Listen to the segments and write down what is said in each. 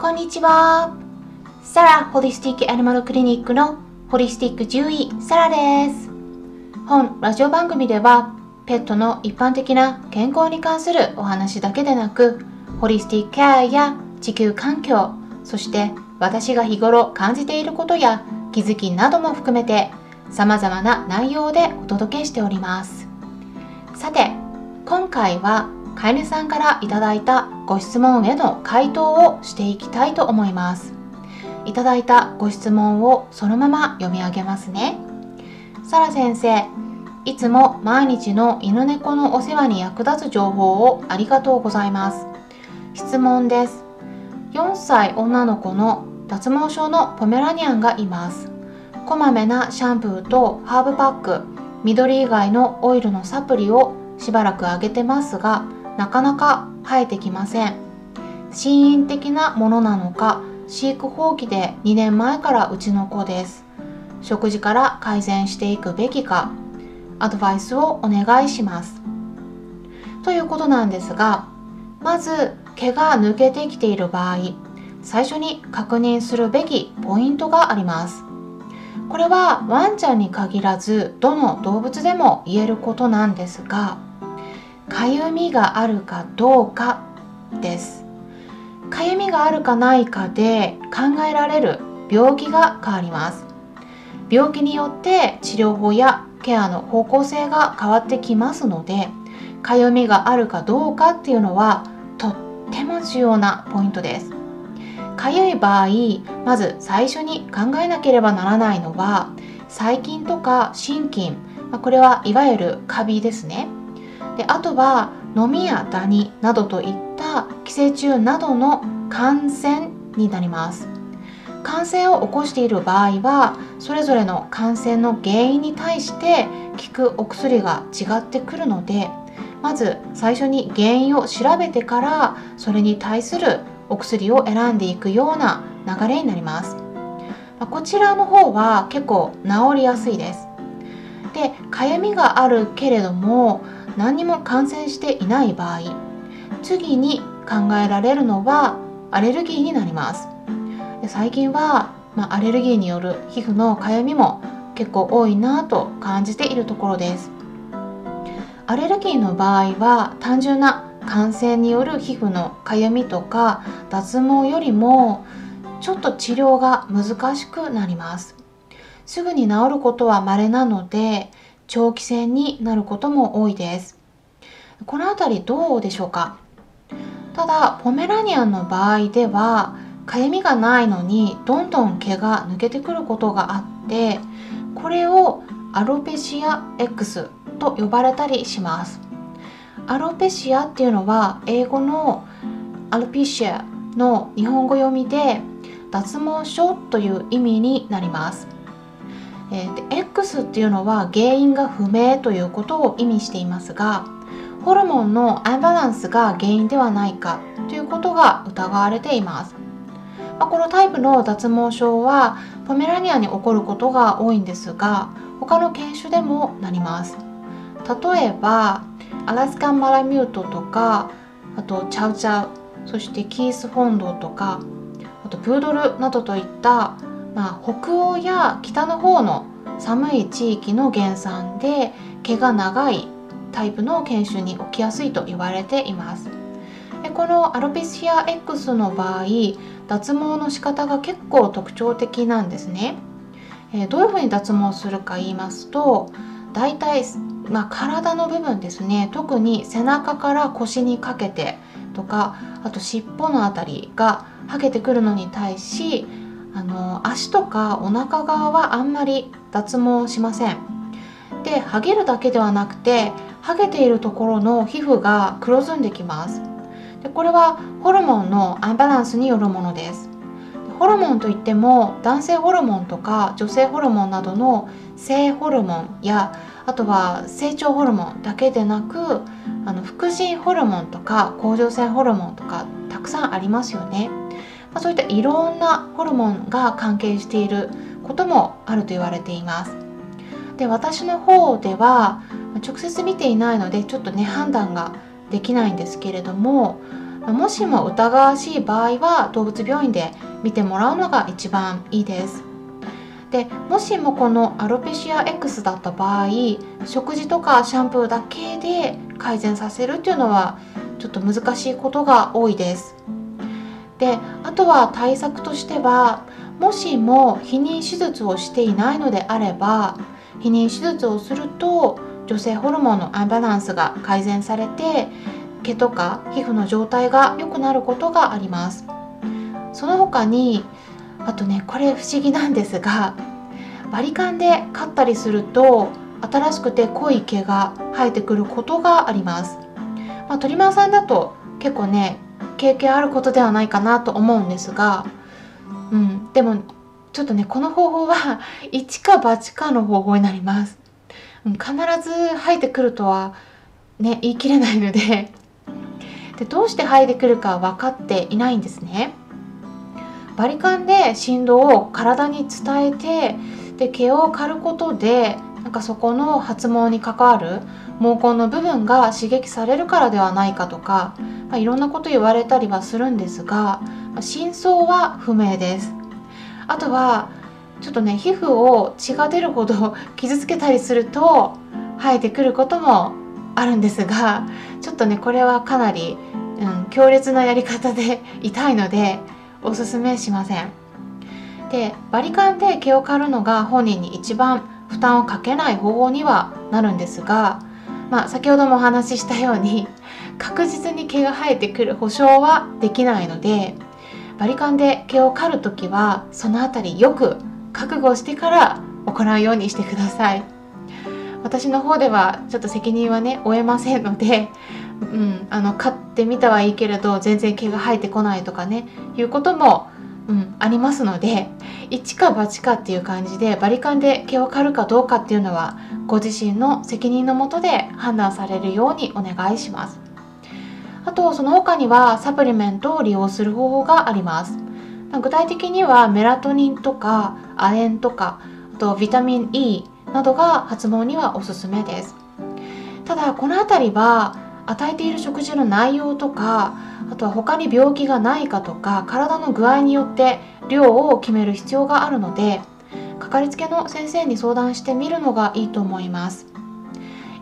こんにちは。サラホリスティックアニマルクリニックのホリスティック獣医サラです。本ラジオ番組ではペットの一般的な健康に関するお話だけでなくホリスティックケアや地球環境そして私が日頃感じていることや気づきなども含めて様々な内容でお届けしておりますさて今回は飼い主さんからいただいたご質問への回答をしていきたいと思います。いただいたご質問をそのまま読み上げますね。サラ先生いつも毎日の犬猫のお世話に役立つ情報をありがとうございます。質問です。4歳女の子の脱毛症のポメラニアンがいます。こまめなシャンプーとハーブパック緑以外のオイルのサプリをしばらくあげてますがなかなか生えてきません。心因的なものなのか飼育放棄で2年前からうちの子です。食事から改善していくべきかアドバイスをお願いします。ということなんですがまず毛が抜けてきている場合最初に確認するべきポイントがあります。これはワンちゃんに限らずどの動物でも言えることなんですがかゆみがあるかどうかです。かゆみがあるかないかで考えられる病気が変わります。病気によって治療法やケアの方向性が変わってきますのでかゆみがあるかどうかっていうのはとっても重要なポイントです。かゆい場合まず最初に考えなければならないのは細菌とか心筋これはいわゆるカビですね。であとはノミやダニなどといった寄生虫などの感染になります。感染を起こしている場合はそれぞれの感染の原因に対して効くお薬が違ってくるのでまず最初に原因を調べてからそれに対するお薬を選んでいくような流れになります。こちらの方は結構治りやすいです。でかゆみがあるけれども何にも感染していない場合次に考えられるのはアレルギーになります。最近は、まあ、アレルギーによる皮膚のかゆみも結構多いなと感じているところです。アレルギーの場合は単純な感染による皮膚のかゆみとか脱毛よりもちょっと治療が難しくなります。すぐに治ることは稀なので長期戦になることも多いです。この辺りどうでしょうか？ただポメラニアンの場合ではかゆみがないのにどんどん毛が抜けてくることがあってこれをアロペシア X と呼ばれたりします。アロペシアっていうのは英語のアロピシアの日本語読みで脱毛症という意味になります。えー、で X っていうのは原因が不明ということを意味していますがホルモンのアンバランスが原因ではないかということが疑われています。まあ、このタイプの脱毛症はポメラニアに起こることが多いんですが他の犬種でもなります。例えばアラスカンマラミュートとかあとチャウチャウそしてキースフォンドとかあとプードルなどといった、まあ、北欧や北の方の寒い地域の原産で毛が長いタイプの犬種に起きやすいと言われています。でこのアロペシア X の場合脱毛の仕方が結構特徴的なんですね、えー、どういうふうに脱毛するか言いますと大体まあ、体の部分ですね。特に背中から腰にかけてとかあと尻尾の辺りがはげてくるのに対しあの足とかお腹側はあんまり脱毛しません。でハゲるだけではなくてハゲているところの皮膚が黒ずんできます。でこれはホルモンのアンバランスによるものです。ホルモンといっても男性ホルモンとか女性ホルモンなどの性ホルモンやあとは成長ホルモンだけでなくあの副腎ホルモンとか甲状腺ホルモンとかたくさんありますよね、まあ、そういったいろんなホルモンが関係していることもあると言われています。で私の方では直接見ていないのでちょっとね判断ができないんですけれどももしも疑わしい場合は動物病院で見てもらうのが一番いいです。でもしもこのアロペシア X だった場合食事とかシャンプーだけで改善させるっていうのはちょっと難しいことが多いです。であとは対策としてはもしも避妊手術をしていないのであれば避妊手術をすると女性ホルモンのアンバランスが改善されて毛とか皮膚の状態が良くなることがあります。その他にあとねこれ不思議なんですがバリカンで刈ったりすると新しくて濃い毛が生えてくることがあります、まあ、トリマーさんだと結構ね経験あることではないかなと思うんですが、うん、でもちょっとねこの方法は 一か八かの方法になります。うん必ず生えてくるとはね言い切れないので。でどうして生えてくるか分かっていないんですね。バリカンで振動を体に伝えてで毛を刈ることでなんかそこの発毛に関わる毛根の部分が刺激されるからではないかとか、まあ、いろんなこと言われたりはするんですが、まあ、真相は不明です。あとはちょっとね皮膚を血が出るほど 傷つけたりすると生えてくることもあるんですがちょっとねこれはかなり、うん、強烈なやり方で 痛いのでおすすめしません。でバリカンで毛を刈るのが本人に一番負担をかけない方法にはなるんですが、まあ、先ほどもお話ししたように確実に毛が生えてくる保証はできないのでバリカンで毛を刈る時はその辺りよく覚悟してから行うようにしてください。私の方ではちょっと責任はね負えませんので、うん、あの買ってみたはいいけれど全然毛が生えてこないとかねいうことも、うん、ありますので一か八かっていう感じでバリカンで毛を刈るかどうかっていうのはご自身の責任のもとで判断されるようにお願いします。あとその他にはサプリメントを利用する方法があります。具体的にはメラトニンとか亜鉛とかあとビタミン E などが発毛にはおすすめです。ただこの辺りは与えている食事の内容とかあとは他に病気がないかとか体の具合によって量を決める必要があるのでかかりつけの先生に相談してみるのがいいと思います。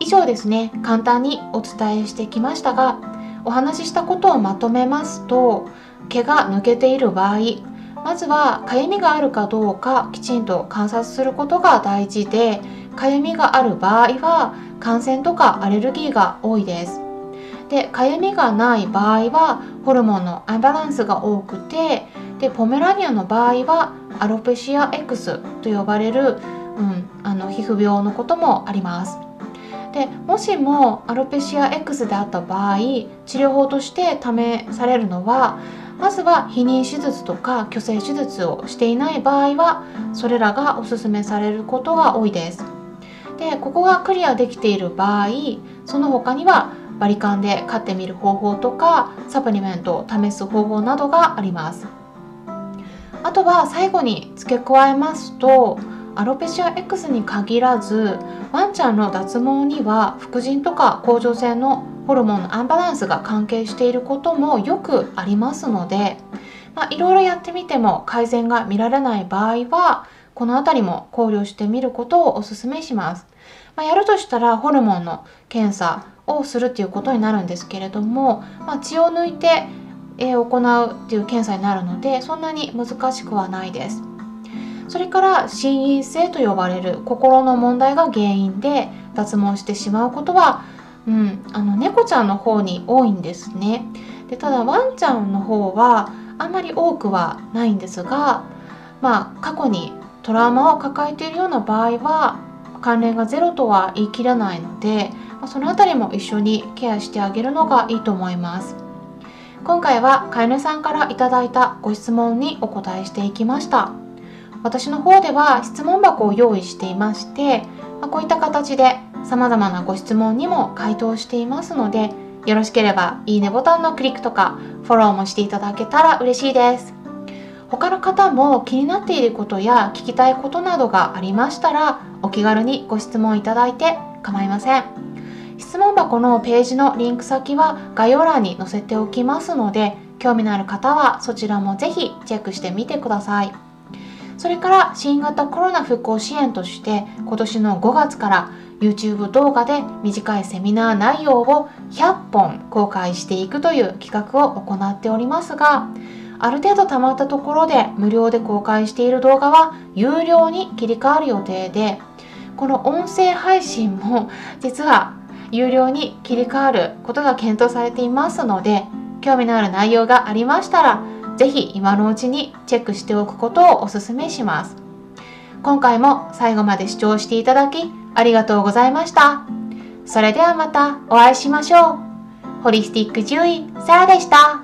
以上ですね。簡単にお伝えしてきましたがお話ししたことをまとめますと毛が抜けている場合まずはかゆみがあるかどうかきちんと観察することが大事でかゆみがある場合は感染とかアレルギーが多いです。でかゆみがない場合はホルモンのアンバランスが多くてでポメラニアの場合はアロペシア X と呼ばれる、うん、あの皮膚病のこともあります。でもしもアロペシア X であった場合治療法として試されるのはまずは避妊手術とか去勢手術をしていない場合はそれらがおすすめされることが多いです。でここがクリアできている場合その他にはバリカンで飼ってみる方法とかサプリメントを試す方法などがあります。あとは最後に付け加えますとアロペシア X に限らずワンちゃんの脱毛には副腎とか甲状腺のホルモンのアンバランスが関係していることもよくありますので、まあ、いろいろやってみても改善が見られない場合はこの辺りも考慮してみることをお勧めします、まあ、やるとしたらホルモンの検査をするっていうことになるんですけれども、まあ、血を抜いて行うっていう検査になるのでそんなに難しくはないです。それから心因性と呼ばれる心の問題が原因で脱毛してしまうことは、うん、あの猫ちゃんの方に多いんですね。でただワンちゃんの方はあんまり多くはないんですがまあ過去にトラウマを抱えているような場合は関連がゼロとは言い切れないのでその辺りも一緒にケアしてあげるのがいいと思います。今回は飼い主さんから頂いたご質問にお答えしていきました。私の方では質問箱を用意していまして、ま、こういった形で様々なご質問にも回答していますのでよろしければいいねボタンのクリックとかフォローもしていただけたら嬉しいです。他の方も気になっていることや聞きたいことなどがありましたらお気軽にご質問いただいて構いません。質問箱のページのリンク先は概要欄に載せておきますので興味のある方はそちらもぜひチェックしてみてください。それから新型コロナ復興支援として今年の5月から YouTube 動画で短いセミナー内容を100本公開していくという企画を行っておりますがある程度溜まったところで無料で公開している動画は有料に切り替わる予定でこの音声配信も実は有料に切り替わることが検討されていますので興味のある内容がありましたらぜひ今のうちにチェックしておくことをお勧めします。今回も最後まで視聴していただきありがとうございました。それではまたお会いしましょう。ホリスティック獣医サラでした。